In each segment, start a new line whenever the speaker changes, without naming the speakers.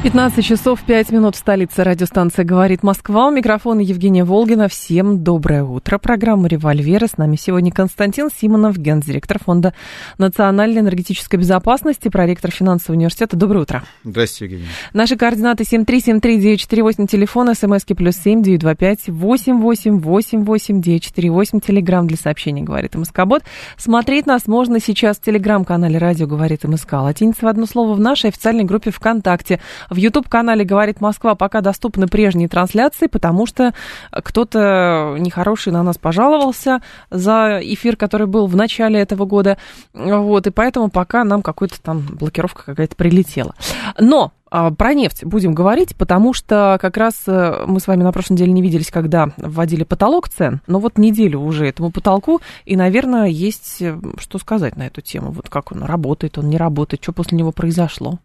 15 часов 5 минут в столице радиостанция «Говорит Москва». У микрофона Евгения Волгина. Всем доброе утро. Программа «Револьверы». С нами сегодня Константин Симонов, гендиректор Фонда национальной энергетической безопасности, проректор финансового университета. Доброе утро.
Здравствуйте, Евгения.
Наши координаты 7373948, телефон, смски плюс 7 925 8888 948, телеграмм для сообщений «Говорит МСК-бот». Смотреть нас можно сейчас в телеграм-канале «Радио говорит МСК». Латиница в одно слово в нашей официальной группе ВКонтакте – в YouTube-канале «Говорит Москва» пока доступны прежние трансляции, потому что кто-то нехороший на нас пожаловался за эфир, который был в начале этого года. Вот, и поэтому пока нам какая-то там блокировка какая-то прилетела. Но а, про нефть будем говорить, потому что как раз э, мы с вами на прошлой неделе не виделись, когда вводили потолок цен, но вот неделю уже этому потолку, и, наверное, есть э, что сказать на эту тему. Вот как он работает, он не работает, что после него произошло.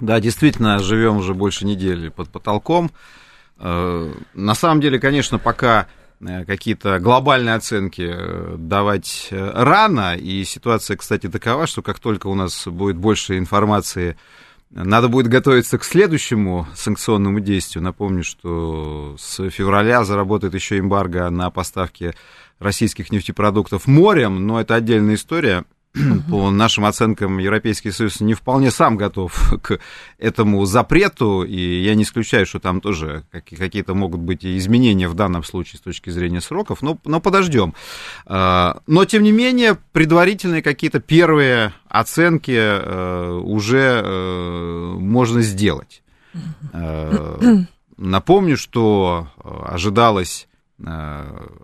Да, действительно, живем уже больше недели под потолком. Э, на самом деле, конечно, пока э, какие-то глобальные оценки э, давать рано, и ситуация, кстати, такова, что как только у нас будет больше информации, надо будет готовиться к следующему санкционному действию. Напомню, что с февраля заработает еще эмбарго на поставки российских нефтепродуктов морем, но это отдельная история. По нашим оценкам, Европейский Союз не вполне сам готов к этому запрету, и я не исключаю, что там тоже какие-то могут быть изменения в данном случае с точки зрения сроков, но, но подождем. А, но, тем не менее, предварительные какие-то первые оценки э, уже э, можно сделать. Э, напомню, что ожидалось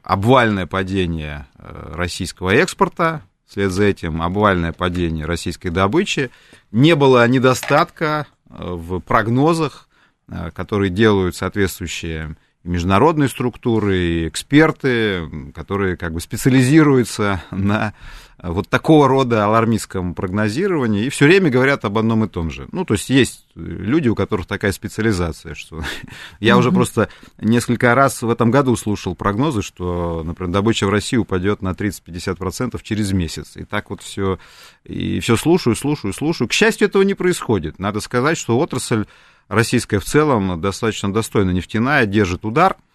обвальное падение российского экспорта Вслед за этим обвальное падение российской добычи. Не было недостатка э, в прогнозах, э, которые делают соответствующие международные структуры, и эксперты, которые как бы специализируются на вот такого рода алармистском прогнозировании и все время говорят об одном и том же. Ну, то есть есть люди, у которых такая специализация, что я уже просто несколько раз в этом году слушал прогнозы, что, например, добыча в России упадет на 30-50% через месяц. И так вот все, и все слушаю, слушаю, слушаю. К счастью, этого не происходит. Надо сказать, что отрасль российская в целом достаточно достойно нефтяная, держит удар –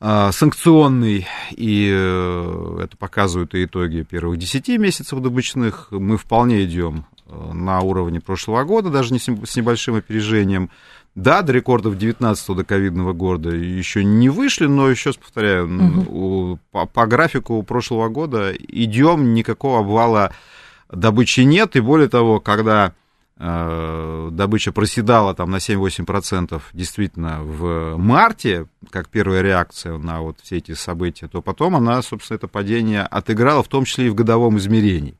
санкционный, и э, это показывают и итоги первых 10 месяцев добычных. Мы вполне идем э, на уровне прошлого года, даже не с небольшим опережением. Да, до рекордов 19-го до ковидного года еще не вышли, но еще раз повторяю, угу. по, по графику прошлого года идем, никакого обвала добычи нет, и более того, когда добыча проседала там на 7-8% действительно в марте, как первая реакция на вот все эти события, то потом она, собственно, это падение отыграла, в том числе и в годовом измерении.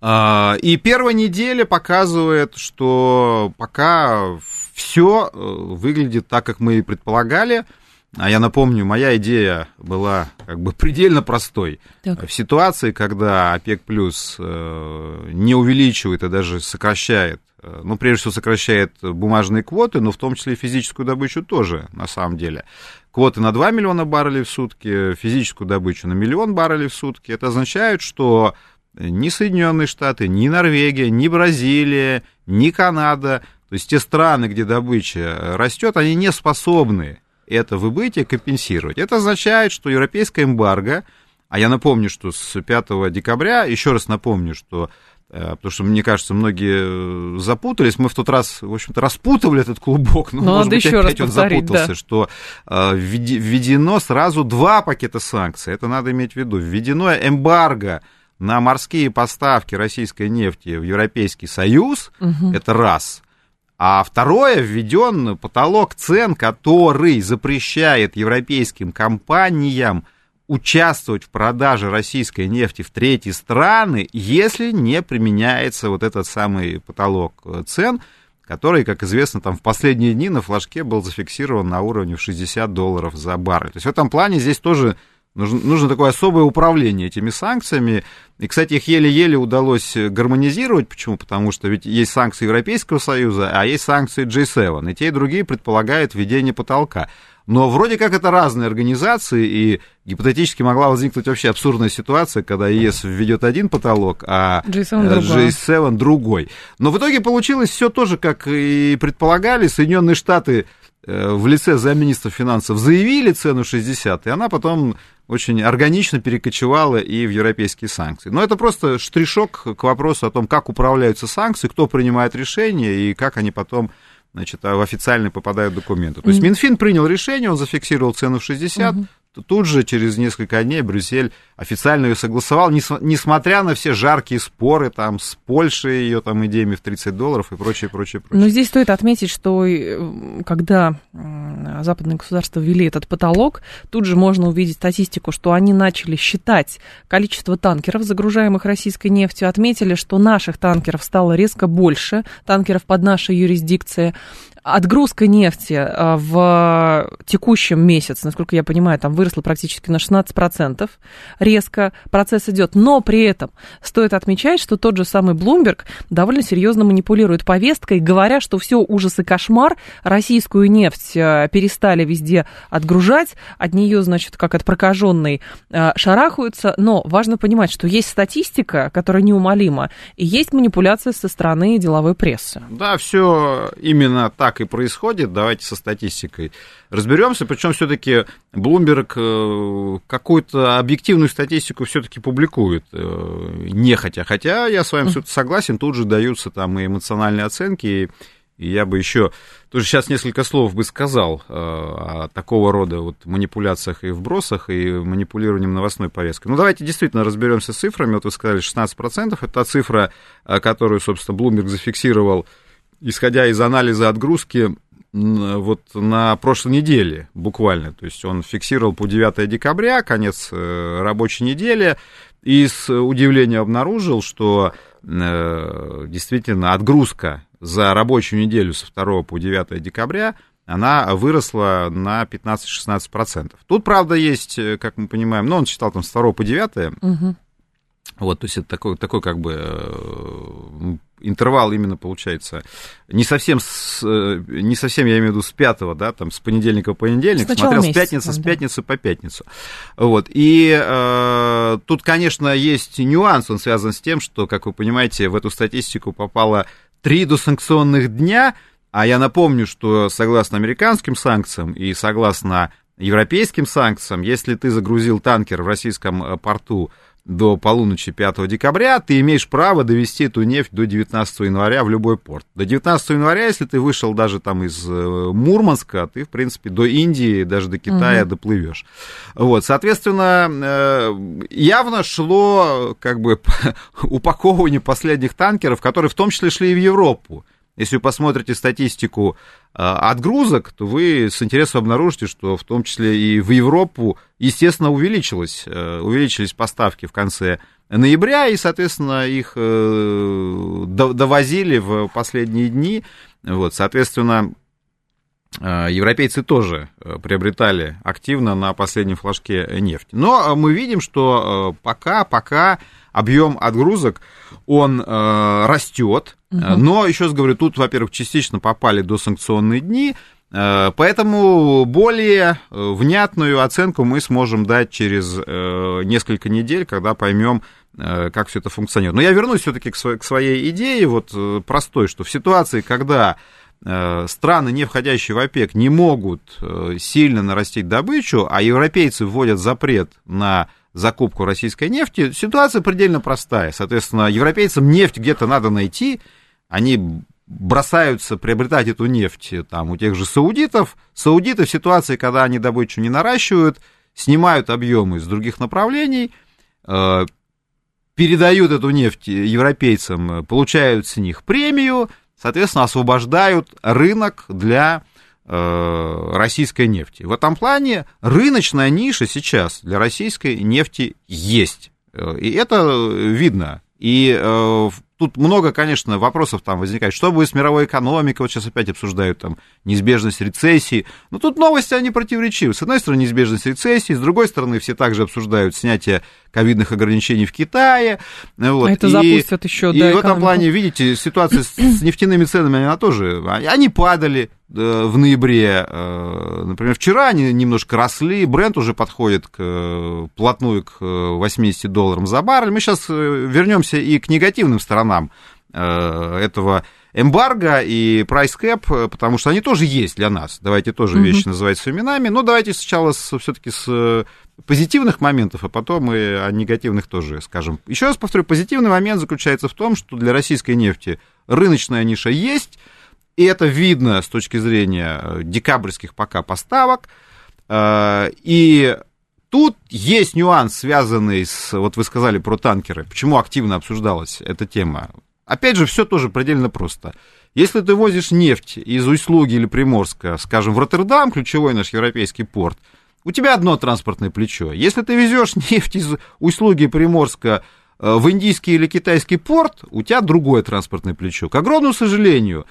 Э, и первая неделя показывает, что пока все э, выглядит так, как мы и предполагали – а я напомню, моя идея была как бы предельно простой. Так. В ситуации, когда ОПЕК плюс э, не увеличивает и даже сокращает, э, ну, прежде всего, сокращает бумажные квоты, но в том числе и физическую добычу тоже, на самом деле. Квоты на 2 миллиона баррелей в сутки, физическую добычу на миллион баррелей в сутки. Это означает, что ни Соединенные Штаты, ни Норвегия, ни Бразилия, ни Канада, то есть те страны, где добыча растет, они не способны это выбытие компенсировать. Это означает, что европейская эмбарго, а я напомню, что с 5 декабря, еще раз напомню, что э, потому что, мне кажется, многие э, запутались. Мы в тот раз, в общем-то, распутывали этот клубок, но, но может быть, еще опять он запутался, да. что э, введено сразу два пакета санкций. Это надо иметь в виду. Введено эмбарго на морские поставки российской нефти в Европейский Союз, угу. это раз. А второе, введен потолок цен, который запрещает европейским компаниям участвовать в продаже российской нефти в третьи страны, если не применяется вот этот самый потолок цен, который, как известно, там в последние дни на флажке был зафиксирован на уровне в 60 долларов за баррель. То есть в этом плане здесь тоже Нужно, нужно такое особое управление этими санкциями. И, кстати, их еле-еле удалось гармонизировать. Почему? Потому что ведь есть санкции Европейского Союза, а есть санкции G7. И те, и другие предполагают введение потолка. Но вроде как это разные организации, и гипотетически могла возникнуть вообще абсурдная ситуация, когда ЕС введет один потолок, а G7 другой. G7 другой. Но в итоге получилось все тоже, как и предполагали. Соединенные Штаты Э, в лице замминистра финансов заявили цену 60, и она потом очень органично перекочевала и в европейские санкции. Но это просто штришок к вопросу о том, как управляются санкции, кто принимает решения и как они потом значит, в официально попадают документы. То есть Минфин принял решение, он зафиксировал цену в 60, угу тут же через несколько дней Брюссель официально ее согласовал, несмотря на все жаркие споры там с Польшей, ее там идеями в 30 долларов и прочее, прочее, прочее.
Но здесь стоит отметить, что э, когда западные государства ввели этот потолок, тут же можно увидеть статистику, что они начали считать количество танкеров, загружаемых российской нефтью, отметили, что наших танкеров стало резко больше, танкеров под нашей юрисдикцией, Отгрузка нефти а, в текущем месяце, насколько я понимаю, там выросла практически на 16%. Резко процесс идет. Но при этом стоит отмечать, что тот же самый Bloomberg довольно серьезно манипулирует повесткой, говоря, что все ужас и кошмар, российскую нефть а, перестали везде отгружать, от нее, значит, как от прокаженной а, шарахаются. Но важно понимать, что есть статистика, которая неумолима, и есть манипуляция со стороны деловой прессы.
Да, все именно так и происходит. Давайте со статистикой разберемся. Причем все-таки Bloomberg э, какую-то объективную статистику все-таки публикует, э, нехотя. Хотя я с вами согласен, тут же даются там и эмоциональные оценки, и я бы еще тоже сейчас несколько слов бы сказал э, о такого рода вот манипуляциях и вбросах, и манипулированием новостной повесткой. Ну, давайте действительно разберемся с цифрами. Вот вы сказали, 16%. Это та цифра, которую, собственно, Bloomberg зафиксировал исходя из анализа отгрузки вот на прошлой неделе буквально. То есть он фиксировал по 9 декабря, конец э, рабочей недели, и с удивлением обнаружил, что э, действительно отгрузка за рабочую неделю со 2 по 9 декабря она выросла на 15-16%. Тут, правда, есть, э, как мы понимаем, ну, он считал там с 2 по 9, угу. Вот, то есть это такой, такой как бы интервал именно получается не совсем, с, э, не совсем, я имею в виду, с пятого, да, там, с понедельника по понедельник, смотрел месяца, с пятницы, с пятницы по пятницу. Вот, и э, тут, конечно, есть нюанс, он связан с тем, что, как вы понимаете, в эту статистику попало три досанкционных дня, а я напомню, что согласно американским санкциям и согласно европейским санкциям, если ты загрузил танкер в российском э, порту до полуночи 5 декабря, ты имеешь право довести эту нефть до 19 января в любой порт. До 19 января, если ты вышел даже там из э, Мурманска, ты, в принципе, до Индии, даже до Китая угу. доплывешь. Вот, соответственно, э, явно шло как бы упаковывание последних танкеров, которые в том числе шли и в Европу. Если вы посмотрите статистику э, отгрузок, то вы с интересом обнаружите, что в том числе и в Европу, естественно, увеличилось, э, увеличились поставки в конце ноября, и, соответственно, их э, довозили в последние дни. Вот, соответственно, европейцы тоже приобретали активно на последнем флажке нефть. Но мы видим, что пока, пока объем отгрузок, он растет, Угу. Но, еще раз говорю, тут, во-первых, частично попали до санкционные дни, э, Поэтому более э, внятную оценку мы сможем дать через несколько недель, когда поймем, как все это функционирует. Но я вернусь все-таки к своей идее, вот простой, что в ситуации, когда страны, не входящие в ОПЕК, не могут сильно нарастить добычу, а европейцы вводят запрет на закупку российской нефти, ситуация предельно простая. Соответственно, европейцам нефть где-то надо найти, они бросаются приобретать эту нефть там, у тех же саудитов. Саудиты в ситуации, когда они добычу не наращивают, снимают объемы из других направлений, э, передают эту нефть европейцам, получают с них премию, соответственно, освобождают рынок для российской нефти. В этом плане рыночная ниша сейчас для российской нефти есть. Э, и это видно. И тут много, конечно, вопросов там возникает. Что будет с мировой экономикой? Вот сейчас опять обсуждают там неизбежность рецессии. Но тут новости, они противоречивы. С одной стороны, неизбежность рецессии, с другой стороны, все также обсуждают снятие ковидных ограничений в Китае.
Вот. А это и, запустят еще,
И да, в этом плане, видите, ситуация с, с нефтяными ценами, она тоже, они падали э, в ноябре, э, например, вчера они немножко росли, бренд уже подходит к, плотную к 80 долларам за баррель. Мы сейчас вернемся и к негативным сторонам этого эмбарго и прайс кэп, потому что они тоже есть для нас. Давайте тоже mm-hmm. вещи называть своими именами. Но давайте сначала все-таки с позитивных моментов, а потом и о негативных тоже скажем. Еще раз повторю, позитивный момент заключается в том, что для российской нефти рыночная ниша есть, и это видно с точки зрения э, декабрьских пока поставок. Э, и тут есть нюанс, связанный с, вот вы сказали про танкеры, почему активно обсуждалась эта тема. Опять же, все тоже предельно просто. Если ты возишь нефть из Услуги или Приморска, скажем, в Роттердам, ключевой наш европейский порт, у тебя одно транспортное плечо. Если ты везешь нефть из услуги Приморска э, в индийский или китайский порт, у тебя другое транспортное плечо. К огромному сожалению,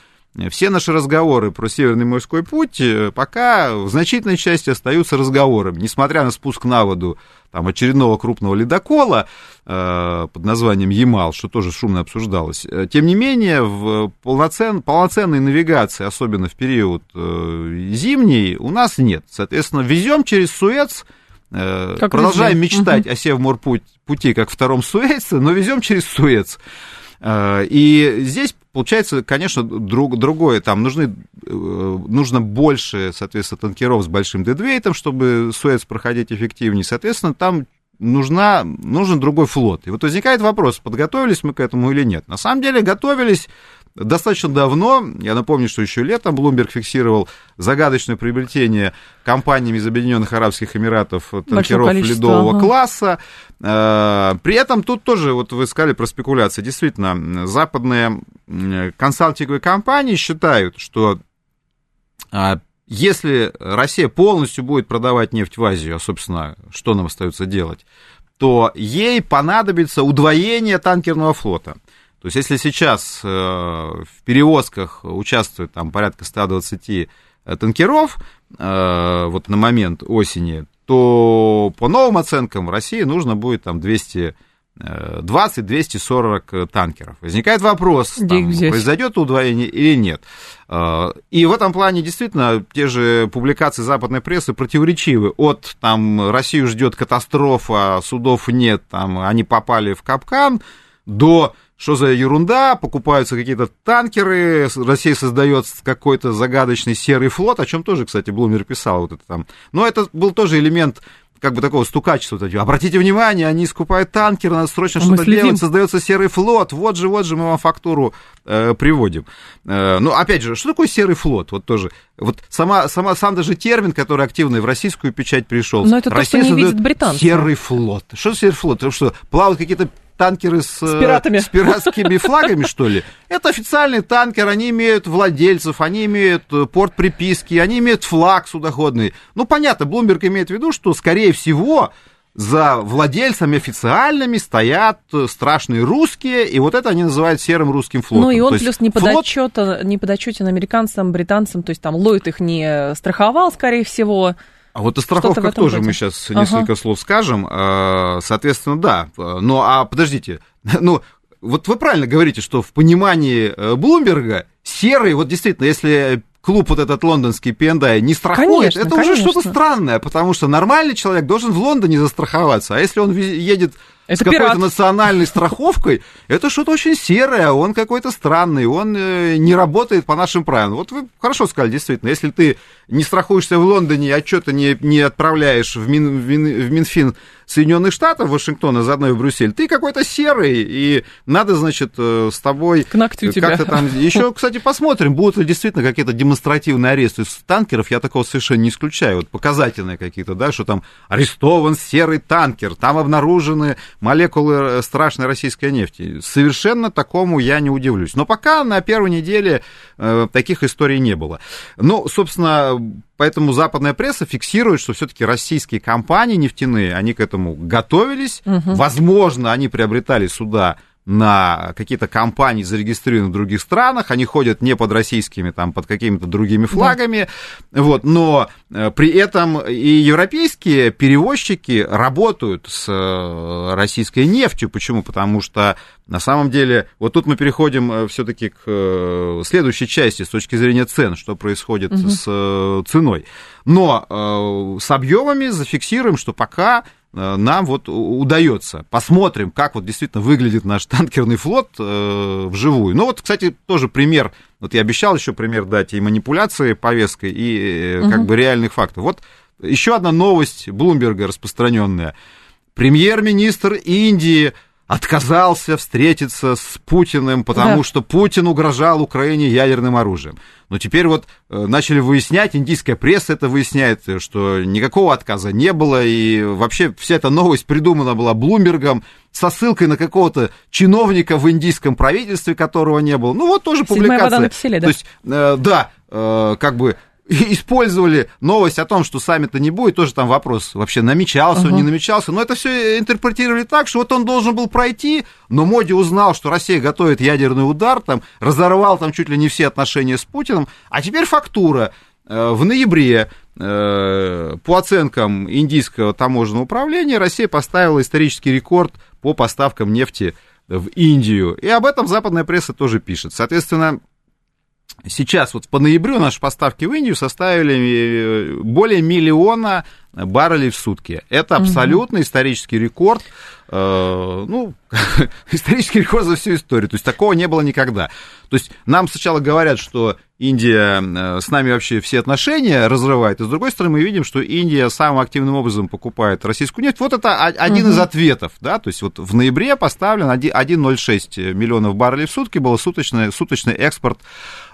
все наши разговоры про Северный морской путь э, пока в значительной части остаются разговорами. Несмотря на спуск на воду там, очередного крупного ледокола э, под названием Ямал, что тоже шумно обсуждалось, э, тем не менее в полноцен, полноценной навигации, особенно в период э, зимний, у нас нет. Соответственно, везем через Суэц, э, как продолжаем везде. мечтать угу. о Севморпути как втором Суэце, но везем через Суэц. Э, и здесь получается, конечно, друг, другое. Там нужны, э, нужно больше, соответственно, танкеров с большим дедвейтом, чтобы Суэц проходить эффективнее. Соответственно, там нужна, нужен другой флот. И вот возникает вопрос, подготовились мы к этому или нет. На самом деле готовились достаточно давно. Я напомню, что еще летом Bloomberg фиксировал загадочное приобретение компаниями из Объединенных Арабских Эмиратов танкеров ледового ага. класса. Э, при этом тут тоже, вот вы сказали про спекуляции, действительно, западные консалтинговые компании считают, что а, если Россия полностью будет продавать нефть в Азию, а, собственно, что нам остается делать, то ей понадобится удвоение танкерного флота. То есть, если сейчас э, в перевозках участвует там порядка 120 э, танкеров э, вот на момент осени, то по новым оценкам России нужно будет там 200 20-240 танкеров. Возникает вопрос, там, произойдет удвоение или нет. И в этом плане действительно те же публикации западной прессы противоречивы. От там Россию ждет катастрофа, судов нет, там они попали в капкан, до что за ерунда, покупаются какие-то танкеры, Россия создает какой-то загадочный серый флот, о чем тоже, кстати, Блумер писал вот это там. Но это был тоже элемент как бы такого стукачества. Обратите внимание, они скупают танкеры, надо срочно а что-то делать, создается серый флот, вот же, вот же мы вам фактуру э, приводим. Э, ну, опять же, что такое серый флот? Вот тоже, вот сама, сама, сам даже термин, который активно в российскую печать пришел.
Но это Россия то, что не видит британцы.
Серый флот. Что серый флот? Что, плавают какие-то танкеры с, с, пиратами. с пиратскими флагами, что ли? Это официальный танкер, они имеют владельцев, они имеют э, порт приписки, они имеют флаг судоходный. Ну, понятно, Блумберг имеет в виду, что, скорее всего, за владельцами официальными стоят э, страшные русские, и вот это они называют серым русским флотом.
Ну и он то плюс не, флот... подотчета, не подотчетен американцам, британцам, то есть там Ллойд их не страховал, скорее всего.
А вот о страховках тоже роде. мы сейчас ага. несколько слов скажем. А, соответственно, да. Ну, а подождите, ну, вот вы правильно говорите, что в понимании э, Блумберга серый, вот действительно, если клуб вот этот лондонский P&I не страхует, конечно, это конечно. уже что-то странное, потому что нормальный человек должен в Лондоне застраховаться, а если он едет это с какой-то национальной страховкой, это что-то очень серое, он какой-то странный, он э, не работает по нашим правилам. Вот вы хорошо сказали, действительно, если ты не страхуешься в Лондоне, а что-то не, не отправляешь в, Мин, в, Мин, в Минфин Соединенных Штатов, Вашингтона, заодно и в Брюссель, ты какой-то серый, и надо, значит, э, с тобой как-то там... Еще, кстати, посмотрим, будут ли действительно какие-то демонстративные аресты. С танкеров, я такого совершенно не исключаю, вот показательные какие-то, да, что там арестован серый танкер, там обнаружены молекулы э, страшной российской нефти. Совершенно такому я не удивлюсь. Но пока на первой неделе э, таких историй не было. Ну, собственно, Поэтому западная пресса фиксирует, что все-таки российские компании нефтяные, они к этому готовились. Угу. Возможно, они приобретали суда на какие-то компании, зарегистрированные в других странах, они ходят не под российскими, там, под какими-то другими флагами, да. вот, но э, при этом и европейские перевозчики работают с э, российской нефтью. Почему? Потому что на самом деле, вот тут мы переходим э, все-таки к следующей части с точки зрения цен, что происходит угу. с ценой. Но с объемами зафиксируем, что пока нам вот удается. Посмотрим, как вот действительно выглядит наш танкерный флот э, вживую. Ну вот, кстати, тоже пример, вот я обещал еще пример дать и манипуляции повесткой, и угу. как бы реальных фактов. Вот еще одна новость Блумберга распространенная. Премьер-министр Индии отказался встретиться с Путиным, потому да. что Путин угрожал Украине ядерным оружием. Но теперь вот э, начали выяснять, индийская пресса это выясняет, что никакого отказа не было, и вообще вся эта новость придумана была Блумбергом со ссылкой на какого-то чиновника в индийском правительстве, которого не было. Ну вот тоже публикация. Написали, да? То есть, э, да, э, как бы использовали новость о том, что саммита не будет, тоже там вопрос вообще намечался, uh-huh. он не намечался, но это все интерпретировали так, что вот он должен был пройти, но Моди узнал, что Россия готовит ядерный удар, там, разорвал там чуть ли не все отношения с Путиным, а теперь фактура. Э, в ноябре э, по оценкам индийского таможенного управления Россия поставила исторический рекорд по поставкам нефти в Индию. И об этом западная пресса тоже пишет. Соответственно, Сейчас вот по ноябрю наши поставки в Индию составили э, более миллиона баррелей в сутки. Это абсолютно угу. исторический рекорд. Э, ну, исторический рекорд за всю историю. То есть такого не было никогда. То есть нам сначала говорят, что Индия э, с нами вообще все отношения разрывает, и с другой стороны мы видим, что Индия самым активным образом покупает российскую нефть. Вот это один угу. из ответов, да, то есть вот в ноябре поставлен 1,06 миллионов баррелей в сутки, был суточный, суточный экспорт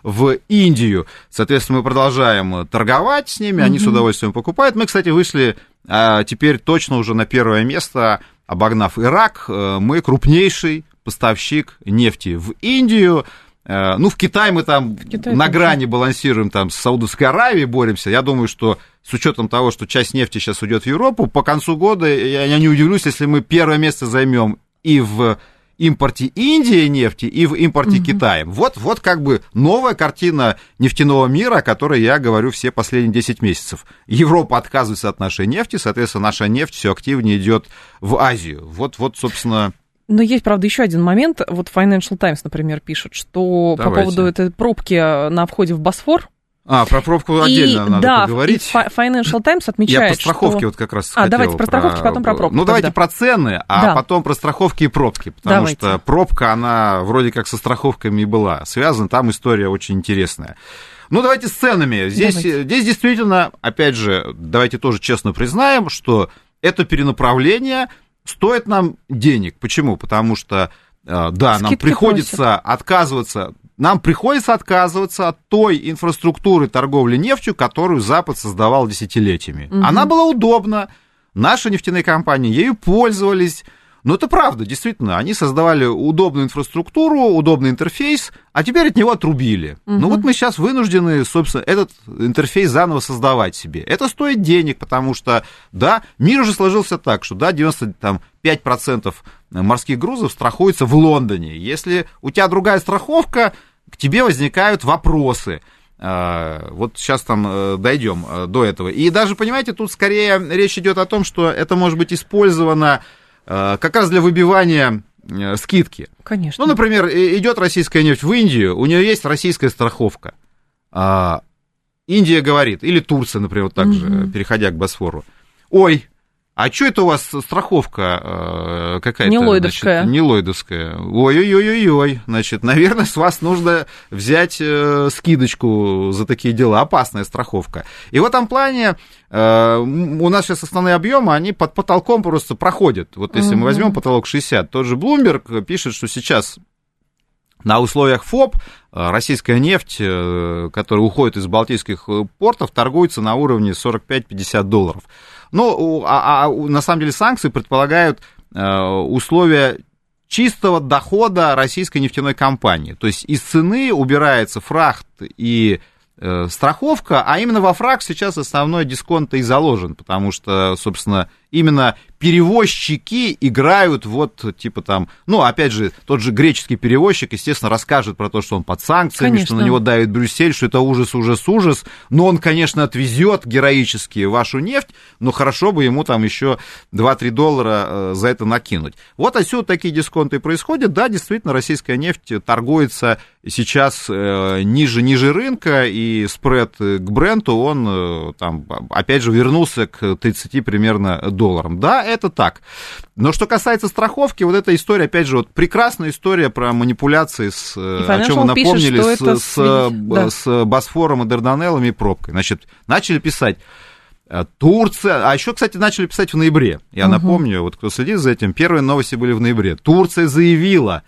в Индию. Соответственно, мы продолжаем торговать с ними, они угу. с удовольствием покупают. Мы, кстати, вышли а, теперь точно уже на первое место, обогнав Ирак. Э, мы крупнейший поставщик нефти в Индию. Э, ну, в Китай мы там Китай на грани балансируем, там с Саудовской Аравией боремся. Я думаю, что с учетом того, что часть нефти сейчас уйдет в Европу, по концу года я не удивлюсь, если мы первое место займем и в импорте Индии нефти и в импорте угу. Китая. Вот, вот как бы новая картина нефтяного мира, о которой я говорю все последние 10 месяцев. Европа отказывается от нашей нефти, соответственно, наша нефть все активнее идет в Азию. Вот, вот, собственно,
но есть, правда, еще один момент. Вот Financial Times, например, пишет, что Давайте. по поводу этой пробки на входе в Босфор,
а, про пробку отдельно и, надо
да,
поговорить.
Да, Financial Times отмечает,
Я по страховке
что...
вот как раз
А, давайте про страховки, про... потом про пробку.
Ну, давайте про цены, а да. потом про страховки и пробки, потому давайте. что пробка, она вроде как со страховками и была связана, там история очень интересная. Ну, давайте с ценами. Здесь, здесь действительно, опять же, давайте тоже честно признаем, что это перенаправление стоит нам денег. Почему? Потому что э, да, Скидки нам приходится просят. отказываться нам приходится отказываться от той инфраструктуры торговли нефтью, которую Запад создавал десятилетиями. Угу. Она была удобна, наши нефтяные компании ею пользовались. Но это правда, действительно, они создавали удобную инфраструктуру, удобный интерфейс, а теперь от него отрубили. Угу. Ну вот мы сейчас вынуждены, собственно, этот интерфейс заново создавать себе. Это стоит денег, потому что, да, мир уже сложился так, что, да, 95% морских грузов страхуется в Лондоне. Если у тебя другая страховка, к тебе возникают вопросы. А, вот сейчас там э, дойдем э, до этого. И даже, понимаете, тут скорее речь идет о том, что это может быть использовано как раз для выбивания скидки.
Конечно.
Ну, например, идет российская нефть в Индию, у нее есть российская страховка. А, Индия говорит, или Турция, например, вот так угу. же, переходя к Босфору. Ой, а что это у вас страховка э, какая-то?
Не лойдовская.
Значит, не лойдовская. Ой-ой-ой-ой, значит, наверное, с вас нужно взять э, скидочку за такие дела. Опасная страховка. И в этом плане э, у нас сейчас основные объемы, они под потолком просто проходят. Вот если угу. мы возьмем потолок 60, тот же Bloomberg пишет, что сейчас на условиях ФОП российская нефть, которая уходит из балтийских портов, торгуется на уровне 45-50 долларов. Ну, а, а на самом деле санкции предполагают э, условия чистого дохода российской нефтяной компании. То есть из цены убирается фрахт и э, страховка, а именно во фраг сейчас основной дисконт и заложен, потому что, собственно, именно перевозчики играют вот, типа там, ну, опять же, тот же греческий перевозчик, естественно, расскажет про то, что он под санкциями, конечно. что на него давит Брюссель, что это ужас, ужас, ужас, но он, конечно, отвезет героически вашу нефть, но хорошо бы ему там еще 2-3 доллара э, за это накинуть. Вот отсюда такие дисконты происходят, да, действительно, российская нефть торгуется сейчас э, ниже, ниже рынка, и спред к бренду, он э, там, опять же, вернулся к 30 примерно долларам. Да, это так. Но что касается страховки, вот эта история, опять же, вот прекрасная история про манипуляции с, э, о чем вы напомнили, пишет, с, с, да. с Босфором и Дарданеллами и пробкой. Значит, начали писать, э, Турция, а еще, кстати, начали писать в ноябре. Я угу. напомню, вот кто следит за этим, первые новости были в ноябре. Турция заявила,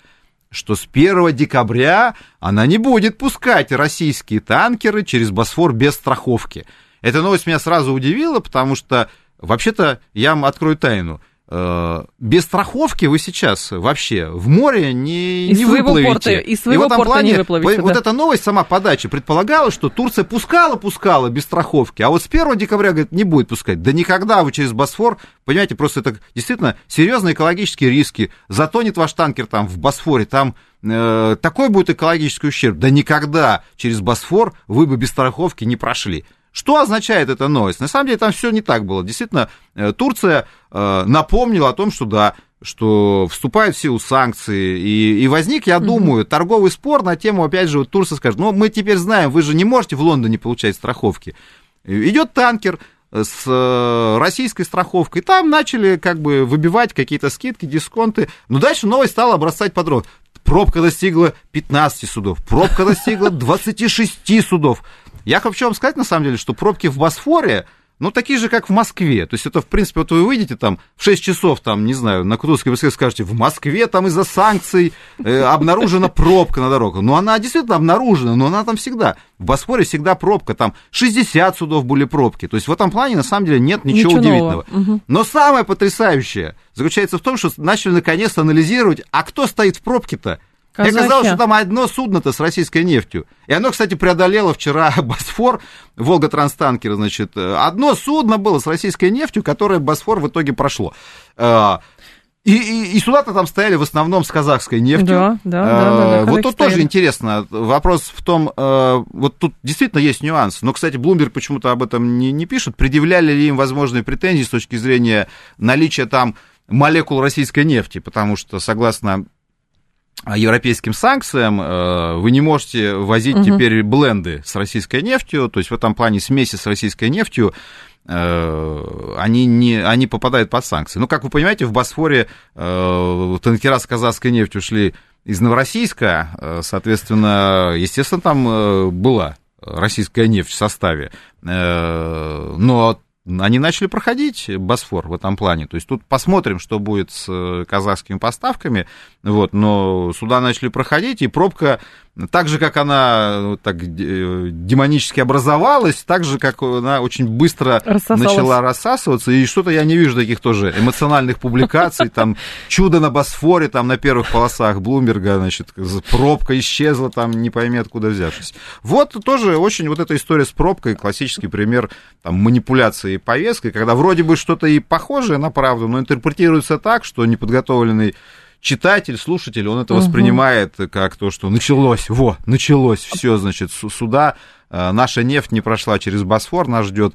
что с 1 декабря она не будет пускать российские танкеры через Босфор без страховки. Эта новость меня сразу удивила, потому что Вообще-то, я вам открою тайну. Э, без страховки вы сейчас вообще в море не, из не своего выплывете. Порта,
из своего и в этом порта плане, не выплывете,
вот да. эта новость, сама подача предполагала, что Турция пускала-пускала без страховки, а вот с 1 декабря, говорит, не будет пускать. Да никогда вы через Босфор, понимаете, просто это действительно серьезные экологические риски. Затонет ваш танкер там в Босфоре, там э, такой будет экологический ущерб. Да никогда через Босфор вы бы без страховки не прошли. Что означает эта новость? На самом деле там все не так было. Действительно, э, Турция э, напомнила о том, что да, что вступают в силу санкции, и, и возник, я думаю, mm-hmm. торговый спор на тему, опять же, вот Турция скажет, ну, мы теперь знаем, вы же не можете в Лондоне получать страховки. Идет танкер с э, российской страховкой, там начали как бы выбивать какие-то скидки, дисконты, но дальше новость стала обрастать подробно. Пробка достигла 15 судов, пробка достигла 26 судов. Я хочу вам сказать, на самом деле, что пробки в Босфоре, ну, такие же, как в Москве. То есть это, в принципе, вот вы выйдете там в 6 часов, там, не знаю, на Кутузовской Москве скажете, в Москве там из-за санкций э, обнаружена пробка на дорогах. Ну, она действительно обнаружена, но она там всегда. В Босфоре всегда пробка, там 60 судов были пробки. То есть в этом плане, на самом деле, нет ничего, ничего удивительного. Угу. Но самое потрясающее заключается в том, что начали наконец анализировать, а кто стоит в пробке-то? Казахи. И оказалось, что там одно судно-то с российской нефтью. И оно, кстати, преодолело вчера Босфор, Волга-Транстанкер, значит. Одно судно было с российской нефтью, которое Босфор в итоге прошло. А, и, и, и суда-то там стояли в основном с казахской нефтью.
Да, да, да. да, да
вот тут стояли. тоже интересно. Вопрос в том, э, вот тут действительно есть нюанс. Но, кстати, Блумберг почему-то об этом не, не пишет. Предъявляли ли им возможные претензии с точки зрения наличия там молекул российской нефти? Потому что, согласно европейским санкциям э, вы не можете возить угу. теперь бленды с российской нефтью, то есть в этом плане смеси с российской нефтью э, они, не, они попадают под санкции. Ну, как вы понимаете, в Босфоре э, танкера с казахской нефтью шли из Новороссийска, соответственно, естественно, там была российская нефть в составе. Но они начали проходить Босфор в этом плане. То есть тут посмотрим, что будет с э, казахскими поставками. Вот, но сюда начали проходить, и пробка так же, как она так э, демонически образовалась, так же, как она очень быстро начала рассасываться, и что-то я не вижу таких тоже эмоциональных публикаций, там, чудо на Босфоре, там, на первых полосах Блумберга, значит, пробка исчезла, там, не пойми откуда взявшись. Вот тоже очень вот эта история с пробкой, классический пример, там, манипуляции повесткой, когда вроде бы что-то и похожее на правду, но интерпретируется так, что неподготовленный читатель, слушатель, он это угу. воспринимает как то, что началось, во, началось, все, значит, сюда э, наша нефть не прошла через Босфор, нас ждет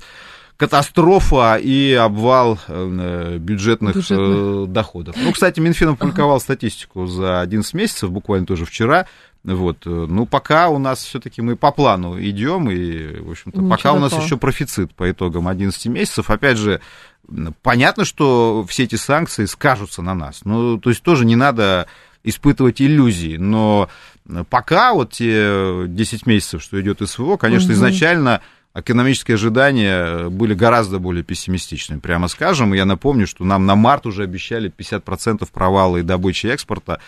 катастрофа и обвал э, бюджетных, бюджетных доходов. Ну, кстати, Минфин опубликовал ага. статистику за 11 месяцев, буквально тоже вчера. Вот, ну, пока у нас все-таки мы по плану идем, и, в общем-то, пока у нас еще профицит по итогам 11 месяцев. Опять же, понятно, что все эти санкции скажутся на нас. Ну, то есть тоже не надо испытывать иллюзии, но пока вот те 10 месяцев, что идет СВО, конечно, угу. изначально экономические ожидания были гораздо более пессимистичными, прямо скажем. Я напомню, что нам на март уже обещали 50% провала и добычи экспорта.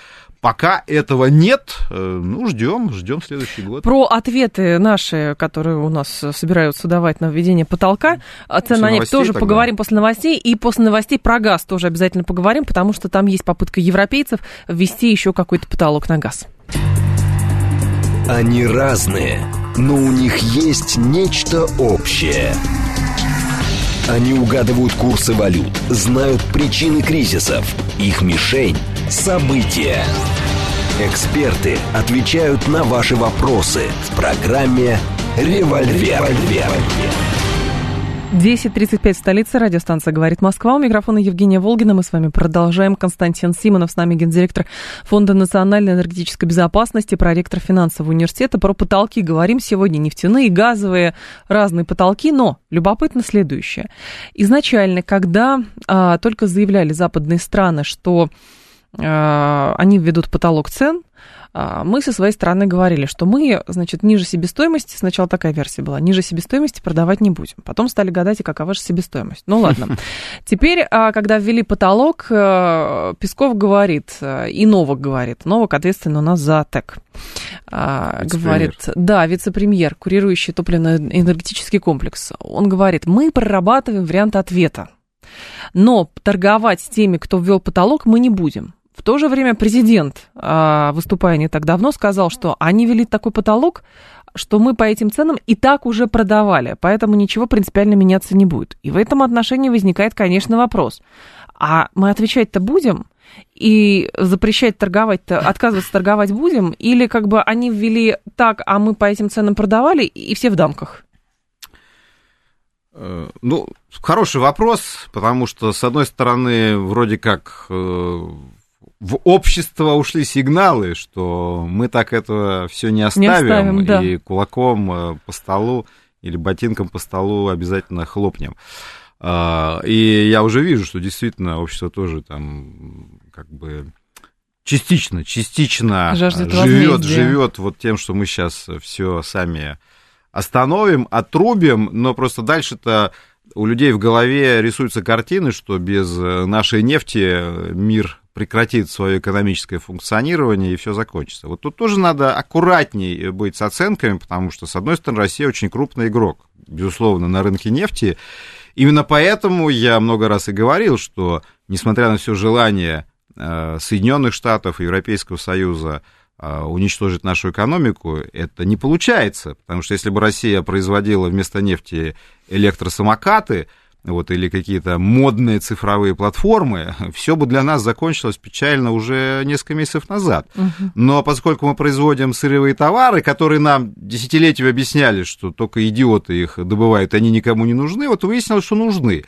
Пока этого нет, э, ну, ждем, ждем следующий год.
Про ответы наши, которые у нас собираются давать на введение потолка, цен на нефть тоже тогда. поговорим после новостей. И после новостей про газ тоже обязательно поговорим, потому что там есть попытка европейцев ввести еще какой-то потолок на газ.
Они разные, но у них есть нечто общее – Они угадывают курсы валют, знают причины кризисов. Их мишень – события. Эксперты отвечают на ваши вопросы в программе «Револьвер».
10.35 в столице, радиостанция «Говорит Москва». У микрофона Евгения Волгина. Мы с вами продолжаем. Константин Симонов, с нами гендиректор Фонда национальной энергетической безопасности, проректор финансового университета. Про потолки говорим сегодня. Нефтяные, газовые, разные потолки. Но любопытно следующее. Изначально, когда а, только заявляли западные страны, что они введут потолок цен, а, мы со своей стороны говорили, что мы, значит, ниже себестоимости, сначала такая версия была, ниже себестоимости продавать не будем. Потом стали гадать, и какова же себестоимость. Ну ладно. Теперь, а, когда ввели потолок, э, Песков говорит, э, и Новок говорит, Новок ответственно у нас за ТЭК. Говорит, да, вице-премьер, курирующий топливно-энергетический комплекс. Он говорит, мы прорабатываем вариант ответа. Но торговать с теми, кто ввел потолок, мы не будем. В то же время президент, а, выступая не так давно, сказал, что они вели такой потолок, что мы по этим ценам и так уже продавали, поэтому ничего принципиально меняться не будет. И в этом отношении возникает, конечно, вопрос. А мы отвечать-то будем? И запрещать торговать-то, отказываться торговать будем? Или как бы они ввели так, а мы по этим ценам продавали, и все в дамках?
Э, ну, хороший вопрос, потому что, с одной стороны, вроде как э, в общество ушли сигналы, что мы так это все не оставим, не оставим да. и кулаком э, по столу или ботинком по столу обязательно хлопнем. А, и я уже вижу, что действительно общество тоже там как бы частично, частично живет, живет вот тем, что мы сейчас все сами остановим, отрубим, но просто дальше-то у людей в голове рисуются картины, что без нашей нефти мир прекратит свое экономическое функционирование и все закончится. Вот тут тоже надо аккуратней быть с оценками, потому что, с одной стороны, Россия очень крупный игрок, безусловно, на рынке нефти. Именно поэтому я много раз и говорил, что, несмотря на все желание э, Соединенных Штатов и Европейского Союза э, уничтожить нашу экономику, это не получается, потому что если бы Россия производила вместо нефти электросамокаты, вот, или какие-то модные цифровые платформы, все бы для нас закончилось печально уже несколько месяцев назад. Угу. Но поскольку мы производим сырьевые товары, которые нам десятилетиями объясняли, что только идиоты их добывают, они никому не нужны, вот выяснилось, что нужны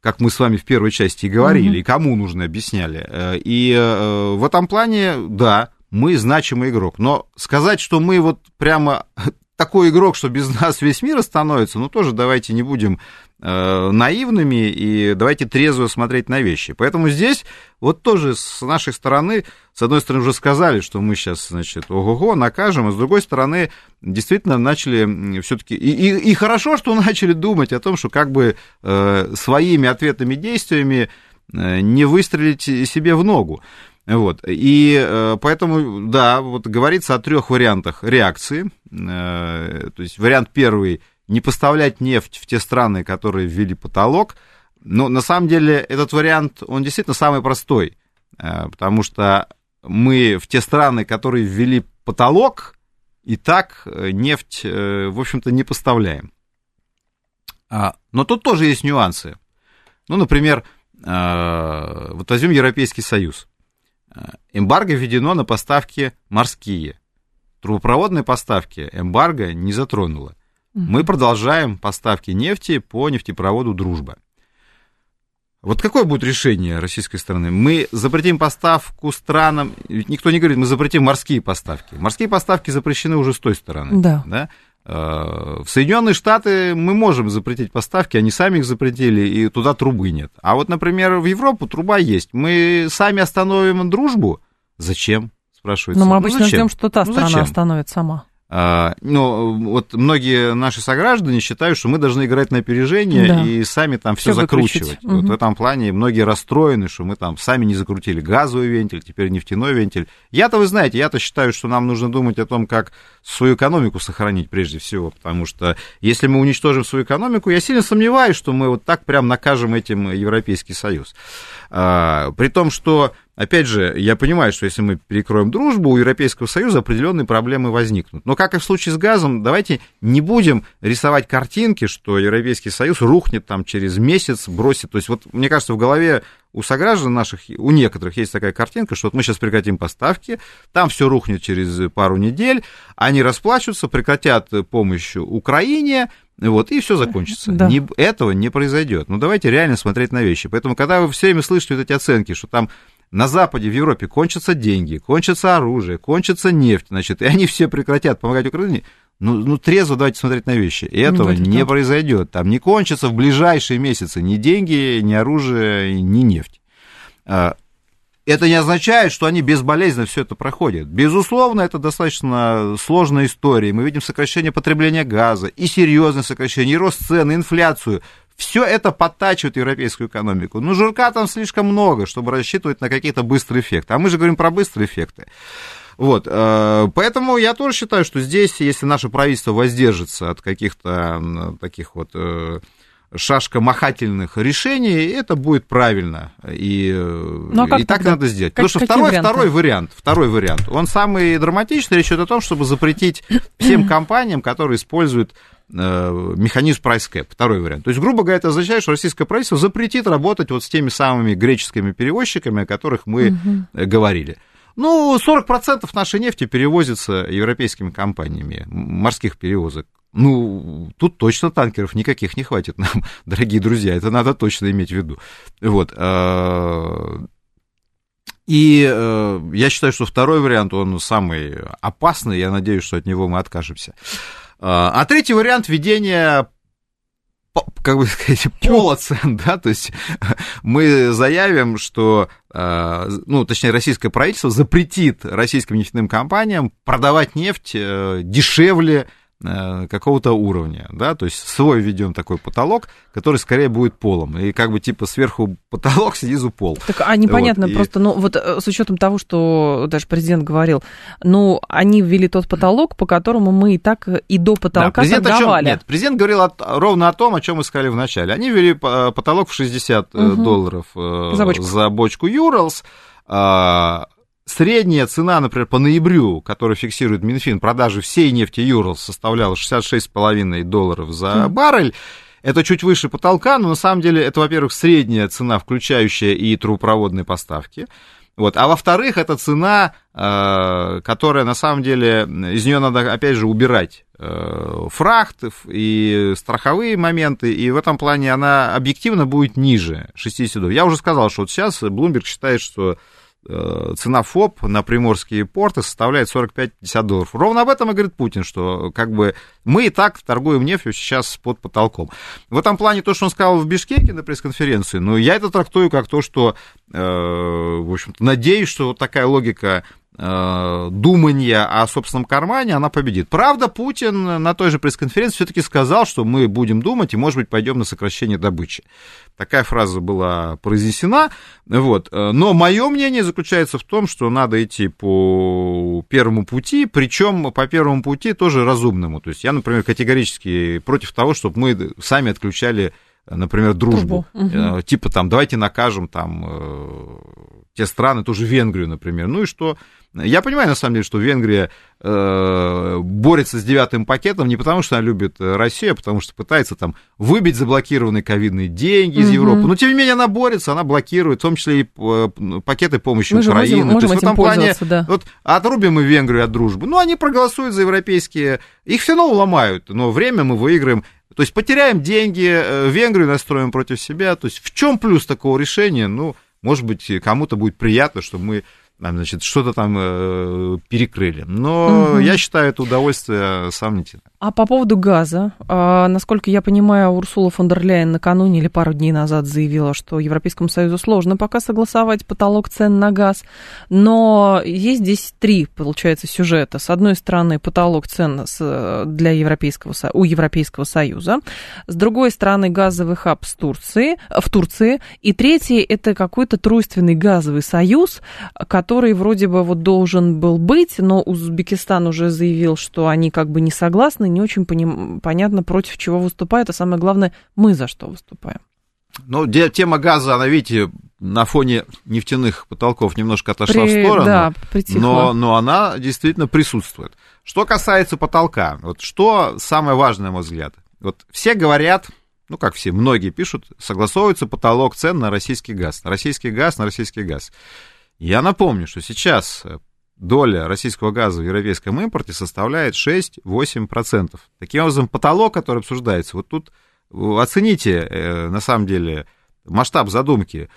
как мы с вами в первой части и говорили, угу. и кому нужно объясняли. Э, и э, в этом плане, да, мы значимый игрок. Но сказать, что мы вот прямо такой игрок, что без нас весь мир остановится, ну тоже давайте не будем э, наивными и давайте трезво смотреть на вещи. Поэтому здесь вот тоже с нашей стороны, с одной стороны уже сказали, что мы сейчас, значит, ого-го, накажем, а с другой стороны действительно начали все-таки, и, и, и хорошо, что начали думать о том, что как бы э, своими ответными действиями э, не выстрелить себе в ногу. Вот. И э, поэтому, да, вот говорится о трех вариантах реакции. Э, то есть вариант первый не поставлять нефть в те страны, которые ввели потолок. Но на самом деле этот вариант, он действительно самый простой, э, потому что мы в те страны, которые ввели потолок, и так нефть, в общем-то, не поставляем. А, но тут тоже есть нюансы. Ну, например, вот возьмем Европейский Союз. Эмбарго введено на поставки морские. Трубопроводные поставки эмбарго не затронуло. Мы продолжаем поставки нефти по нефтепроводу «Дружба». Вот какое будет решение российской стороны? Мы запретим поставку странам, ведь никто не говорит, мы запретим морские поставки. Морские поставки запрещены уже с той стороны.
Да.
да? Э, в Соединенные Штаты мы можем запретить поставки, они сами их запретили, и туда трубы нет. А вот, например, в Европу труба есть. Мы сами остановим дружбу? Зачем? Спрашивается.
Но мы обычно ну, ждем, что та ну, страна зачем? остановит сама.
А, ну, вот многие наши сограждане считают, что мы должны играть на опережение да. и сами там все закручивать. Вот угу. в этом плане многие расстроены, что мы там сами не закрутили газовый вентиль, теперь нефтяной вентиль. Я-то, вы знаете, я-то считаю, что нам нужно думать о том, как свою экономику сохранить прежде всего, потому что если мы уничтожим свою экономику, я сильно сомневаюсь, что мы вот так прям накажем этим Европейский Союз. А, при том, что опять же, я понимаю, что если мы перекроем дружбу, у Европейского Союза определенные проблемы возникнут. Но как и в случае с газом, давайте не будем рисовать картинки, что Европейский Союз рухнет там через месяц, бросит. То есть вот, мне кажется, в голове у сограждан наших, у некоторых есть такая картинка, что вот мы сейчас прекратим поставки, там все рухнет через пару недель, они расплачутся, прекратят помощь Украине, вот, и все закончится. Да. Не, этого не произойдет. Ну, давайте реально смотреть на вещи. Поэтому, когда вы все время слышите вот эти оценки, что там на Западе, в Европе кончатся деньги, кончится оружие, кончится нефть, значит, и они все прекратят помогать Украине, ну, ну трезво давайте смотреть на вещи. И этого не, не произойдет. Там не кончатся в ближайшие месяцы ни деньги, ни оружие, ни нефть. А, это не означает, что они безболезненно все это проходят. Безусловно, это достаточно сложная история. Мы видим сокращение потребления газа, и серьезное сокращение, и рост цен, и инфляцию. Все это подтачивает европейскую экономику. Но жирка там слишком много, чтобы рассчитывать на какие-то быстрые эффекты. А мы же говорим про быстрые эффекты. Вот, э, поэтому я тоже считаю, что здесь, если наше правительство воздержится от каких-то таких вот э, шашкомахательных решений, это будет правильно. И, ну, а и так надо сделать. Как, Потому что второй, второй вариант, второй вариант, он самый драматичный, речь идет о том, чтобы запретить всем компаниям, которые используют э, механизм price cap, второй вариант. То есть, грубо говоря, это означает, что российское правительство запретит работать вот с теми самыми греческими перевозчиками, о которых мы угу. говорили. Ну, 40% нашей нефти перевозится европейскими компаниями, морских перевозок. Ну, тут точно танкеров никаких не хватит нам, дорогие друзья, это надо точно иметь в виду. Вот. А, и э, я считаю, что второй вариант, он самый опасный, я надеюсь, что от него мы откажемся. А, а третий вариант введения как бы сказать, пола цен, да, то есть мы заявим, что, а, ну, точнее, российское правительство запретит российским нефтяным компаниям продавать нефть э, дешевле какого-то уровня, да, то есть свой введем такой потолок, который скорее будет полом, и как бы типа сверху потолок, снизу пол.
Так, а непонятно вот, просто, и... ну, вот э, с учетом того, что даже президент говорил, ну, они ввели тот потолок, по которому мы и так и до потолка да, торговали.
Чем, нет, президент говорил от, ровно о том, о чем мы сказали в начале. Они ввели э, потолок в 60 угу. долларов за бочку, за бочку Юралс, а, Средняя цена, например, по ноябрю, которую фиксирует Минфин, продажи всей нефти Юралс составляла 66,5 долларов за mm. баррель. Это чуть выше потолка, но на самом деле это, во-первых, средняя цена, включающая и трубопроводные поставки. Вот. А во-вторых, это цена, э, которая на самом деле, из нее надо, опять же, убирать э, фрахт и страховые моменты, и в этом плане она объективно будет ниже 60 долларов. Я уже сказал, что вот сейчас Bloomberg считает, что цена ФОП на приморские порты составляет 45-50 долларов. Ровно об этом и говорит Путин, что как бы мы и так торгуем нефтью сейчас под потолком. В этом плане то, что он сказал в Бишкеке на пресс-конференции, ну, я это трактую как то, что, э, в общем-то, надеюсь, что вот такая логика Э, думания о собственном кармане, она победит. Правда, Путин на той же пресс-конференции все-таки сказал, что мы будем думать и, может быть, пойдем на сокращение добычи. Такая фраза была произнесена. Вот. Но мое мнение заключается в том, что надо идти по первому пути, причем по первому пути тоже разумному. То есть я, например, категорически против того, чтобы мы сами отключали например, дружбу. дружбу. Угу. Типа там, давайте накажем там э, те страны, тоже Венгрию, например. Ну и что? Я понимаю, на самом деле, что Венгрия э, борется с девятым пакетом не потому, что она любит Россию, а потому что пытается там выбить заблокированные ковидные деньги из угу. Европы. Но, тем не менее, она борется, она блокирует, в том числе и пакеты помощи мы Украины.
Можем, можем То есть, в этом плане, да.
вот, отрубим мы Венгрию от дружбы. Ну, они проголосуют за европейские, их все равно уломают, но время мы выиграем. То есть потеряем деньги, э, Венгрию настроим против себя. То есть в чем плюс такого решения? Ну, может быть, кому-то будет приятно, что мы значит, что-то там э, перекрыли. Но угу. я считаю это удовольствие сомнительным.
А по поводу газа, а, насколько я понимаю, Урсула фон дер Ляйен накануне или пару дней назад заявила, что Европейскому Союзу сложно пока согласовать потолок цен на газ, но есть здесь три, получается, сюжета. С одной стороны, потолок цен для Европейского, у Европейского Союза, с другой стороны, газовый хаб с Турции, в Турции, и третий – это какой-то тройственный газовый союз, который вроде бы вот должен был быть, но Узбекистан уже заявил, что они как бы не согласны, не очень поним, понятно, против чего выступают, а самое главное, мы за что выступаем.
Ну, тема газа, она, видите, на фоне нефтяных потолков немножко отошла
При-
в сторону,
да, притихла.
но, но она действительно присутствует. Что касается потолка, вот что самое важное, на мой взгляд, вот все говорят, ну как все, многие пишут, согласовывается потолок цен на российский газ, на российский газ, на российский газ. Я напомню, что сейчас доля российского газа в европейском импорте составляет 6-8%. Таким образом, потолок, который обсуждается, вот тут э, оцените, э, на самом деле, масштаб задумки.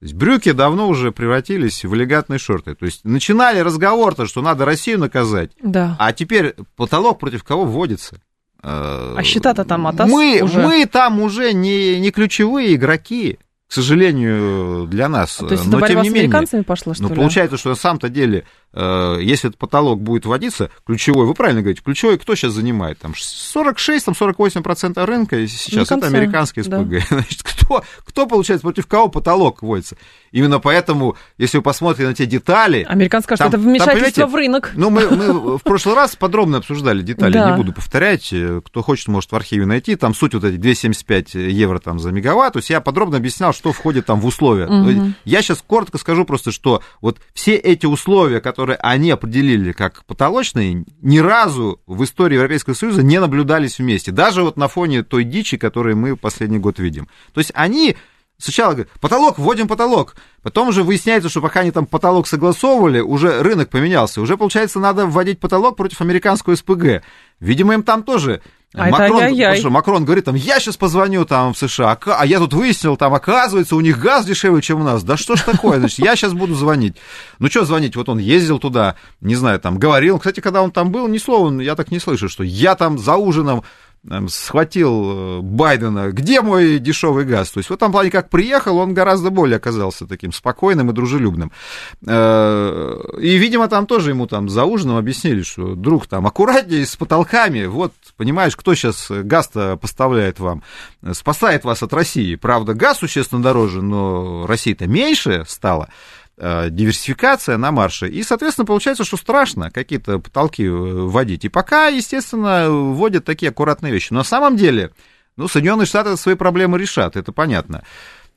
Брюки давно уже превратились в элегантные шорты. То есть начинали разговор-то, что надо Россию наказать,
Да.
а теперь потолок против кого вводится? А
А счета-то там от
мы,
уже.
мы там уже не, не ключевые игроки, к сожалению, для нас.
То есть
Но
это
тем не
с
менее,
американцами пошла, что
ну,
ли?
получается, что на самом-то деле, э, если этот потолок будет вводиться, ключевой, вы правильно говорите, ключевой кто сейчас занимает? Там 46-48% рынка сейчас это американские
да.
СПГ. Значит, кто, кто, получается, против кого потолок вводится? Именно поэтому, если вы посмотрите на те детали...
Американцы скажут,
Там-
это
там,
вмешательство
понимаете,
в рынок.
Ну, мы, мы в прошлый раз подробно обсуждали детали,
Да.
не буду повторять. Э, Кто хочет, может в архиве найти. Там суть вот эти 275 евро там, за мегаватт. То есть я подробно объяснял, что входит там в условия. Есть Я сейчас коротко скажу просто, что вот все эти условия, которые они определили как потолочные, ни разу в истории Европейского Союза не наблюдались вместе. Даже вот на фоне той дичи, которую мы последний год видим. То есть они Сначала говорят, потолок, вводим потолок. Потом уже выясняется, что пока они там потолок согласовывали, уже рынок поменялся. Уже, получается, надо вводить потолок против американского СПГ. Видимо, им там тоже...
А это
Макрон, потому что Макрон говорит, там, я сейчас позвоню там в США, а а я тут выяснил, там, оказывается, у них газ дешевле, чем у нас. Да что ж такое, значит, я сейчас буду звонить. Ну, что звонить, вот он ездил туда, не знаю, там, говорил. Кстати, когда он там был, ни слова я так не слышу, что я там за ужином схватил э, Байдена, где мой дешевый газ? То есть в этом плане, как приехал, он гораздо более оказался таким спокойным и дружелюбным. Э, И, видимо, там тоже ему там за ужином объяснили, что, друг, там, аккуратнее с потолками, вот, понимаешь, кто сейчас газ-то поставляет вам, спасает вас от России. Правда, газ существенно дороже, но России-то меньше стало диверсификация на марше. И, соответственно, получается, что страшно какие-то потолки э, вводить. И пока, естественно, вводят такие аккуратные вещи. Но на самом деле, ну, Соединенные Штаты свои проблемы решат, это понятно.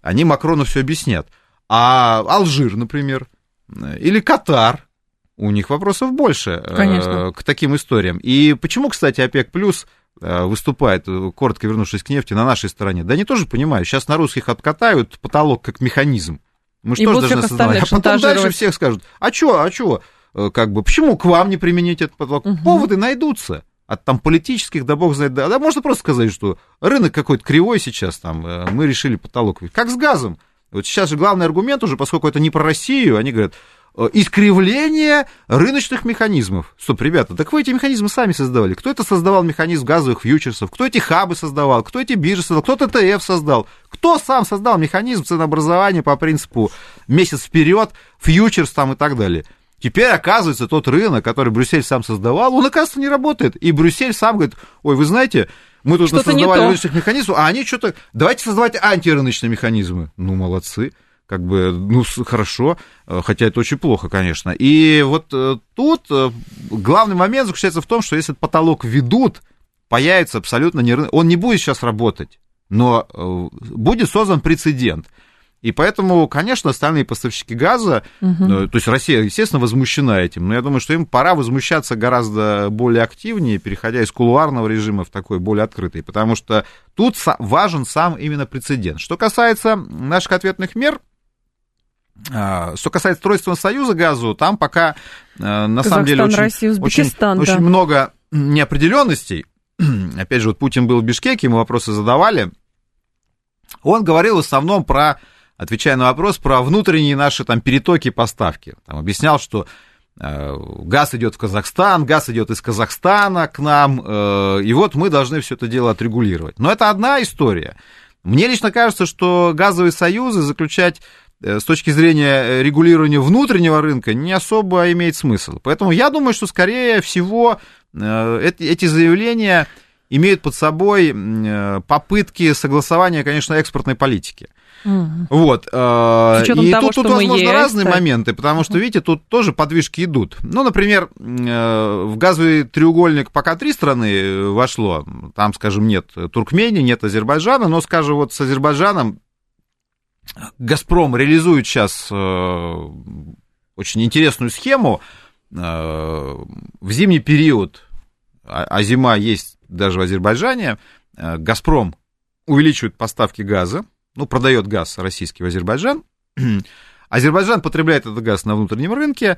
Они Макрону все объяснят. А Алжир, например, э, или Катар, у них вопросов больше э,
Конечно.
к таким историям. И почему, кстати, ОПЕК плюс э, выступает, э, коротко вернувшись к нефти, на нашей стороне? Да они тоже понимают, сейчас на русских откатают потолок как механизм. Мы
И
что
будут всех
создавать? А потом дальше всех скажут, а чё, а чё, Э, как бы, почему к вам не применить этот потолок?
Мгм.
Поводы найдутся. От там политических, да бог знает, да, да можно просто сказать, что рынок какой-то кривой сейчас, там, э, мы решили потолок. Как с газом. Вот сейчас же главный аргумент уже, поскольку это не про Россию, они говорят, искривление рыночных механизмов. Стоп, ребята, так вы эти механизмы сами создавали. Кто это создавал механизм газовых фьючерсов? Кто эти хабы создавал? Кто эти биржи создал? Кто ТТФ создал? Кто сам создал механизм ценообразования по принципу месяц вперед, фьючерс там и так далее? Теперь, оказывается, тот рынок, который Брюссель сам создавал, он, оказывается, не работает. И Брюссель сам говорит, ой, вы знаете, мы тут создавали рыночных механизмов, а они что-то... Давайте создавать антирыночные механизмы. Ну, молодцы. Как бы, ну, хорошо, э, хотя это очень плохо, конечно. И вот э, тут э, главный момент заключается в том, что если потолок ведут, появится абсолютно не рынок. Он не будет сейчас работать, но будет создан прецедент. И поэтому, конечно, остальные поставщики газа, э, то есть Россия, естественно, возмущена этим, но я думаю, что им пора возмущаться гораздо более активнее, переходя из кулуарного режима в такой более открытый, потому что тут важен сам именно прецедент. Что касается наших ответных мер, что касается Тройственного союза газу, там пока э, на самом деле
Казахстан,
очень,
Россия, Узбекистан,
очень,
да.
очень много неопределенностей. Опять же, вот Путин был в Бишкеке, ему вопросы задавали. Он говорил в основном про, отвечая на вопрос, про внутренние наши там перетоки поставки. Там объяснял, что э, газ идет в Казахстан, газ идет из Казахстана к нам, э, и вот мы должны все это дело отрегулировать. Но это одна история. Мне лично кажется, что газовые союзы заключать с точки зрения э, регулирования внутреннего рынка не особо имеет смысл. Поэтому я думаю, что, скорее всего, э, эти, заявления имеют под собой э, попытки согласования, конечно, экспортной политики.
Мгм.
Вот. э,
С
И
того,
тут, тут возможно,
ЕС,
разные
так.
моменты, потому что, видите, тут тоже подвижки идут. Ну, например, э, в газовый треугольник пока три страны э, вошло. Там, скажем, нет Туркмении, нет Азербайджана, но, скажем, вот с Азербайджаном Газпром реализует сейчас очень интересную схему. В зимний период, а, а зима есть даже в Азербайджане, Газпром увеличивает поставки газа, ну, продает газ российский в Азербайджан. Азербайджан потребляет этот газ на внутреннем рынке,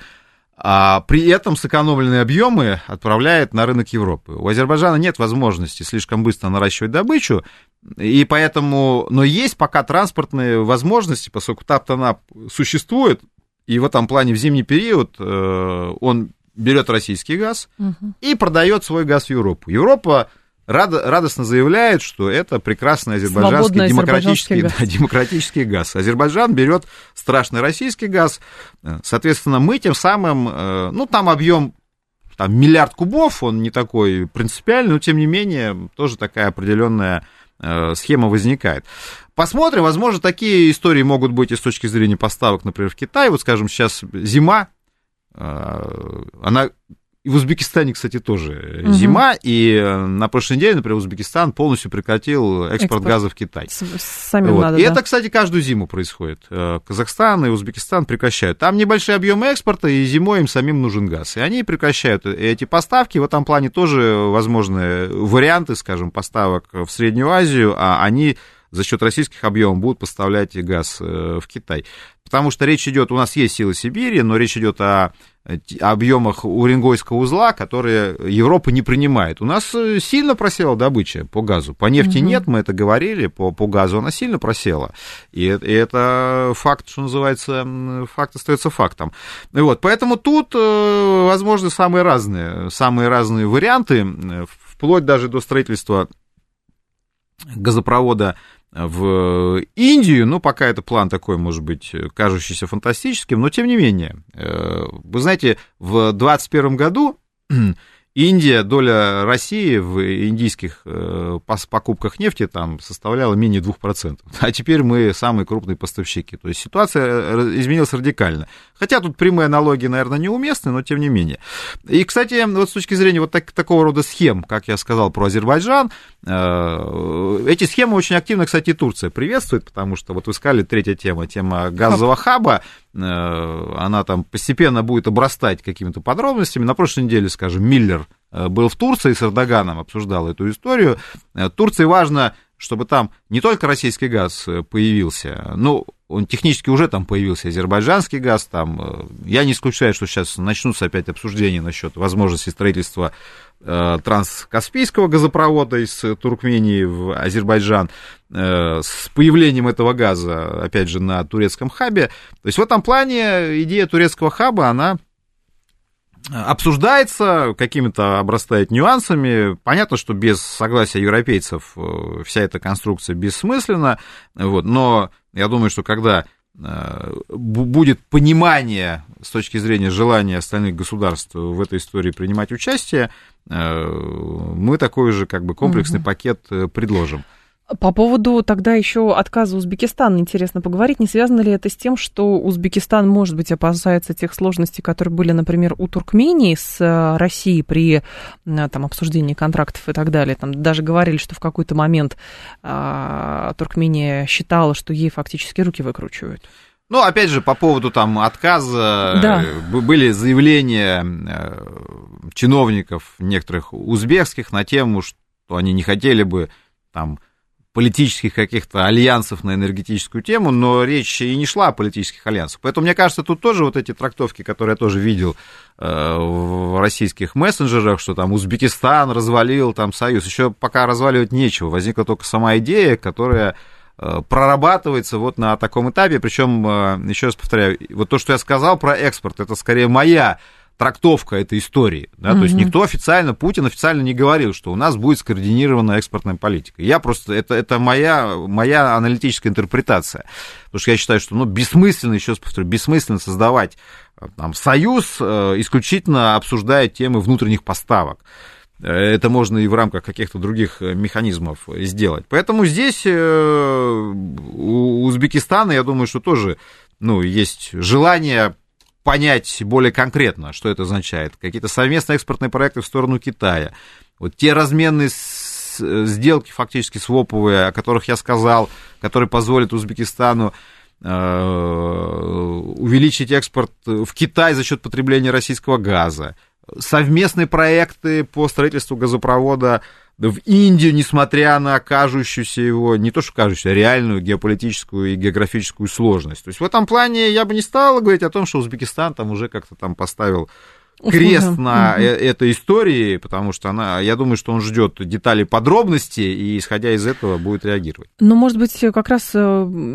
а при этом сэкономленные объемы отправляет на рынок Европы. У Азербайджана нет возможности слишком быстро наращивать добычу, и поэтому, но есть пока транспортные возможности, поскольку ТАП-ТАНАП существует, и в этом плане в зимний период э, он берет российский газ угу. и продает свой газ в Европу. Европа рад, радостно заявляет, что это прекрасный азербайджанский демократический, газ. Да, демократический газ. Азербайджан берет страшный российский газ. Соответственно, мы тем самым, э, ну, там объем там, миллиард кубов, он не такой принципиальный, но тем не менее тоже такая определенная э, схема возникает. Посмотрим, возможно, такие истории могут быть и с точки зрения поставок, например, в Китай. Вот, скажем, сейчас зима, э, она и в Узбекистане, кстати, тоже угу. зима, и э, на прошлой неделе, например, Узбекистан полностью прекратил экспорт, экспорт. газа в Китай.
Самим вот. надо,
и
да?
это, кстати, каждую зиму происходит. Э, Казахстан и Узбекистан прекращают. Там небольшие объемы экспорта, и зимой им самим нужен газ. И они прекращают эти поставки. В этом плане тоже возможны варианты, скажем, поставок в Среднюю Азию, а они за счет российских объемов будут поставлять газ э, в Китай. Потому что речь идет, у нас есть силы Сибири, но речь идет о объемах Уренгойского узла, которые Европа не принимает. У нас э, сильно просела добыча по газу. По нефти угу. нет, мы это говорили, по, по газу она сильно просела. И, и это факт, что называется, факт остается фактом. И вот, поэтому тут э, возможны самые разные, самые разные варианты, вплоть даже до строительства газопровода в Индию, ну, пока это план такой, может быть, кажущийся фантастическим, но тем не менее, э, вы знаете, в 2021 году Индия, доля России в индийских э, покупках нефти там составляла менее 2%. А теперь мы самые крупные поставщики. То есть ситуация э, изменилась радикально. Хотя тут прямые аналогии, наверное, неуместны, но тем не менее. И, кстати, вот с точки зрения вот так, такого рода схем, как я сказал про Азербайджан, э, эти схемы очень активно, кстати, Турция приветствует, потому что вот вы сказали, третья тема, тема газового хаба, она там постепенно будет обрастать какими-то подробностями. На прошлой неделе, скажем, Миллер Э, был в Турции с Эрдоганом, обсуждал эту историю. Э, Турции важно, чтобы там не только российский газ э, появился, ну, он технически уже там появился, азербайджанский газ там. Я не исключаю, что сейчас начнутся опять обсуждения насчет возможности строительства транскаспийского газопровода из Туркмении в Азербайджан с появлением этого газа, опять же, на турецком хабе. То есть в этом плане идея турецкого хаба, она обсуждается, какими-то обрастает нюансами. Понятно, что без согласия европейцев э, вся эта конструкция бессмысленна, вот, но я думаю, что когда э, будет понимание с точки зрения желания остальных государств в этой истории принимать участие, э, мы такой же как бы комплексный угу. пакет предложим.
По поводу тогда еще отказа Узбекистана интересно поговорить. Не связано ли это с тем, что Узбекистан, может быть, опасается тех сложностей, которые были, например, у Туркмении с э, Россией при э, там, обсуждении контрактов и так далее? Там даже говорили, что в какой-то момент а, Туркмения считала, что ей фактически руки выкручивают.
Ну, опять же, по поводу там отказа да. были заявления чиновников некоторых узбекских на тему, что они не хотели бы там политических каких-то альянсов на энергетическую тему, но речь и не шла о политических альянсах. Поэтому, мне кажется, тут тоже вот эти трактовки, которые я тоже видел э, в российских мессенджерах, что там Узбекистан развалил там союз, еще пока разваливать нечего, возникла только сама идея, которая э, прорабатывается вот на таком этапе, причем, э, еще раз повторяю, вот то, что я сказал про экспорт, это скорее моя трактовка этой истории. Да? Mm-hmm. То есть никто официально, Путин официально не говорил, что у нас будет скоординированная экспортная политика. Я просто, это, это моя, моя аналитическая интерпретация. Потому что я считаю, что ну, бессмысленно, еще раз повторю, бессмысленно создавать э, там, союз, э, исключительно обсуждая темы внутренних поставок. Это можно и в рамках каких-то других механизмов сделать. Поэтому здесь э, у Узбекистана, я думаю, что тоже ну, есть желание понять более конкретно, что это означает. Какие-то совместные экспортные проекты в сторону Китая. Вот те разменные сделки фактически своповые, о которых я сказал, которые позволят Узбекистану увеличить экспорт в Китай за счет потребления российского газа, совместные проекты по строительству газопровода в Индию, несмотря на кажущуюся его, не то что кажущуюся, а реальную геополитическую и географическую сложность. То есть в этом плане я бы не стал говорить о том, что Узбекистан там уже как-то там поставил крест на угу. этой истории, потому что она, я думаю, что он ждет деталей подробностей и, исходя из этого, будет реагировать.
Ну, может быть, как раз э,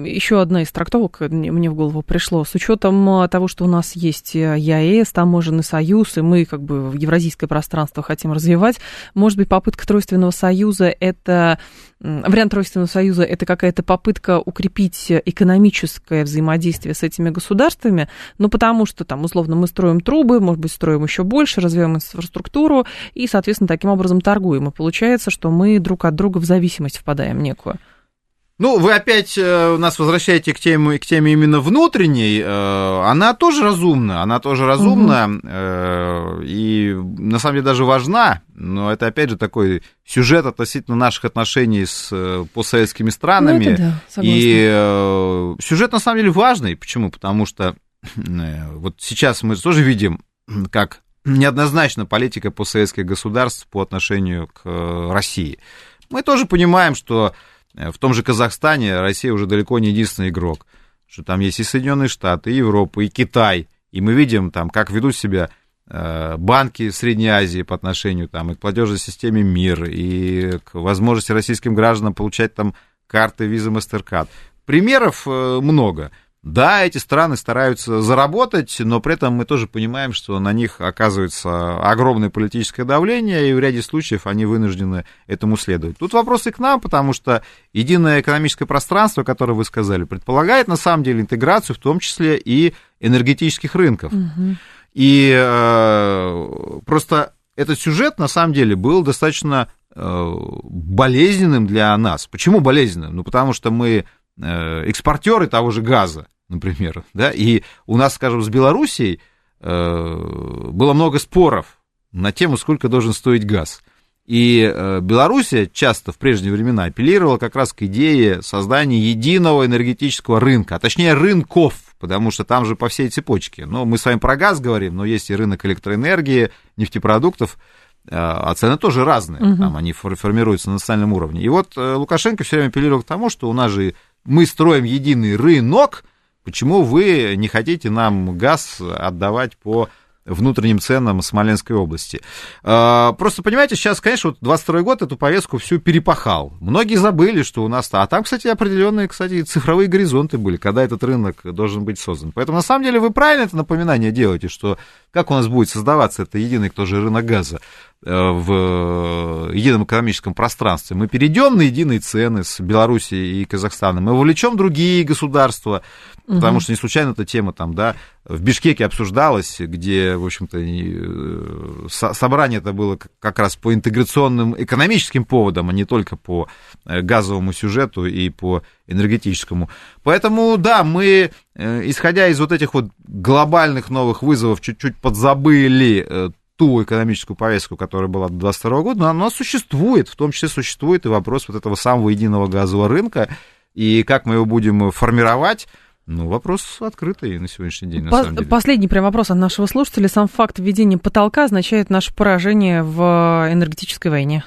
еще одна из трактовок мне в голову пришло. С учетом э, того, что у нас есть ЕАЭС, таможенный союз, и мы как бы в евразийское пространство хотим развивать, может быть, попытка Тройственного союза – это вариант Тройственного союза – это какая-то попытка укрепить экономическое взаимодействие с этими государствами, ну, потому что там, условно, мы строим трубы, может быть, строим еще больше, развиваем инфраструктуру и, соответственно, таким образом торгуем. И получается, что мы друг от друга в зависимость впадаем некую.
Ну, вы опять э, нас возвращаете к теме, к теме именно внутренней. Э, она тоже разумна, она тоже разумна угу. и на самом деле даже важна, но это опять же такой сюжет относительно наших отношений с постсоветскими странами. Ну, это да, и сюжет на самом деле важный. Почему? Потому что вот сейчас мы тоже видим, как неоднозначна политика постсоветских государств по отношению к России. Мы тоже понимаем, что Э, в том же Казахстане Россия уже далеко не единственный игрок, что там есть и Соединенные Штаты, и Европа, и Китай, и мы видим там, как ведут себя э, банки Средней Азии по отношению там, и к платежной системе МИР, и к возможности российским гражданам получать там карты Visa MasterCard. Примеров э, много. Да, эти страны стараются заработать, но при этом мы тоже понимаем, что на них оказывается огромное политическое давление, и в ряде случаев они вынуждены этому следовать. Тут вопросы к нам, потому что единое экономическое пространство, которое вы сказали, предполагает на самом деле интеграцию, в том числе и энергетических рынков. Угу. И э, просто этот сюжет на самом деле был достаточно э, болезненным для нас. Почему болезненным? Ну, потому что мы экспортеры того же газа например, да, и у нас, скажем, с Белоруссией э, было много споров на тему, сколько должен стоить газ. И э, Белоруссия часто в прежние времена апеллировала как раз к идее создания единого энергетического рынка, а точнее рынков, потому что там же по всей цепочке. Но мы с вами про газ говорим, но есть и рынок электроэнергии, нефтепродуктов, э, а цены тоже разные, угу. там они формируются на национальном уровне. И вот Лукашенко все время апеллировал к тому, что у нас же мы строим единый рынок, Почему вы не хотите нам газ отдавать по внутренним ценам Смоленской области. А, просто, понимаете, сейчас, конечно, вот 22 год эту повестку всю перепахал. Многие забыли, что у нас... А там, кстати, определенные, кстати, цифровые горизонты были, когда этот рынок должен быть создан. Поэтому, на самом деле, вы правильно это напоминание делаете, что как у нас будет создаваться это единый тоже рынок газа в едином экономическом пространстве. Мы перейдем на единые цены с Белоруссией и Казахстаном, мы вовлечем другие государства, угу. потому что не случайно эта тема там, да, в Бишкеке обсуждалась, где, в общем-то, э, собрание это было как раз по интеграционным экономическим поводам, а не только по э, газовому сюжету и по энергетическому. Поэтому, да, мы, исходя из вот этих вот глобальных новых вызовов, чуть-чуть подзабыли э, ту экономическую повестку, которая была до 2022 года, но она существует, в том числе существует и вопрос вот этого самого единого газового рынка, и как мы его будем формировать, ну, вопрос открытый на сегодняшний день, на
По-
самом деле.
Последний прям вопрос от нашего слушателя. Сам факт введения потолка означает наше поражение в энергетической войне.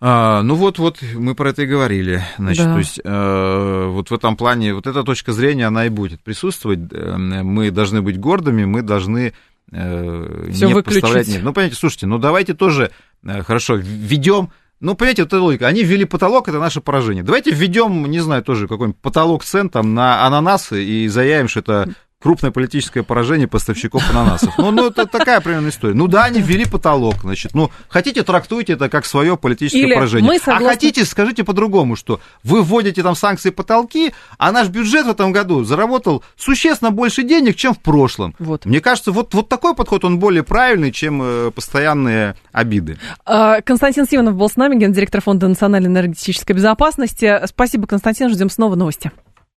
А, ну вот, вот мы про это и говорили. Значит, да. то есть э, вот в этом плане вот эта точка зрения она и будет присутствовать. Э, мы должны быть гордыми, мы должны э,
Всё не выключить. поставлять
нет. Ну понимаете, слушайте, ну давайте тоже э, хорошо введем. Ну, понимаете, вот эта логика. Они ввели потолок, это наше поражение. Давайте введем, не знаю, тоже какой-нибудь потолок цен там на ананасы и заявим, что это крупное политическое поражение поставщиков ананасов. Ну, ну, это такая примерно история. Ну да, они ввели потолок, значит. Ну, хотите, трактуйте это как свое политическое Или поражение. Мы согласны... А хотите, скажите по-другому, что вы вводите там санкции потолки, а наш бюджет в этом году заработал существенно больше денег, чем в прошлом. Вот. Мне кажется, вот, вот такой подход, он более правильный, чем э, постоянные обиды.
А, Константин Симонов был с нами, гендиректор Фонда национальной энергетической безопасности. Спасибо, Константин, ждем снова новости.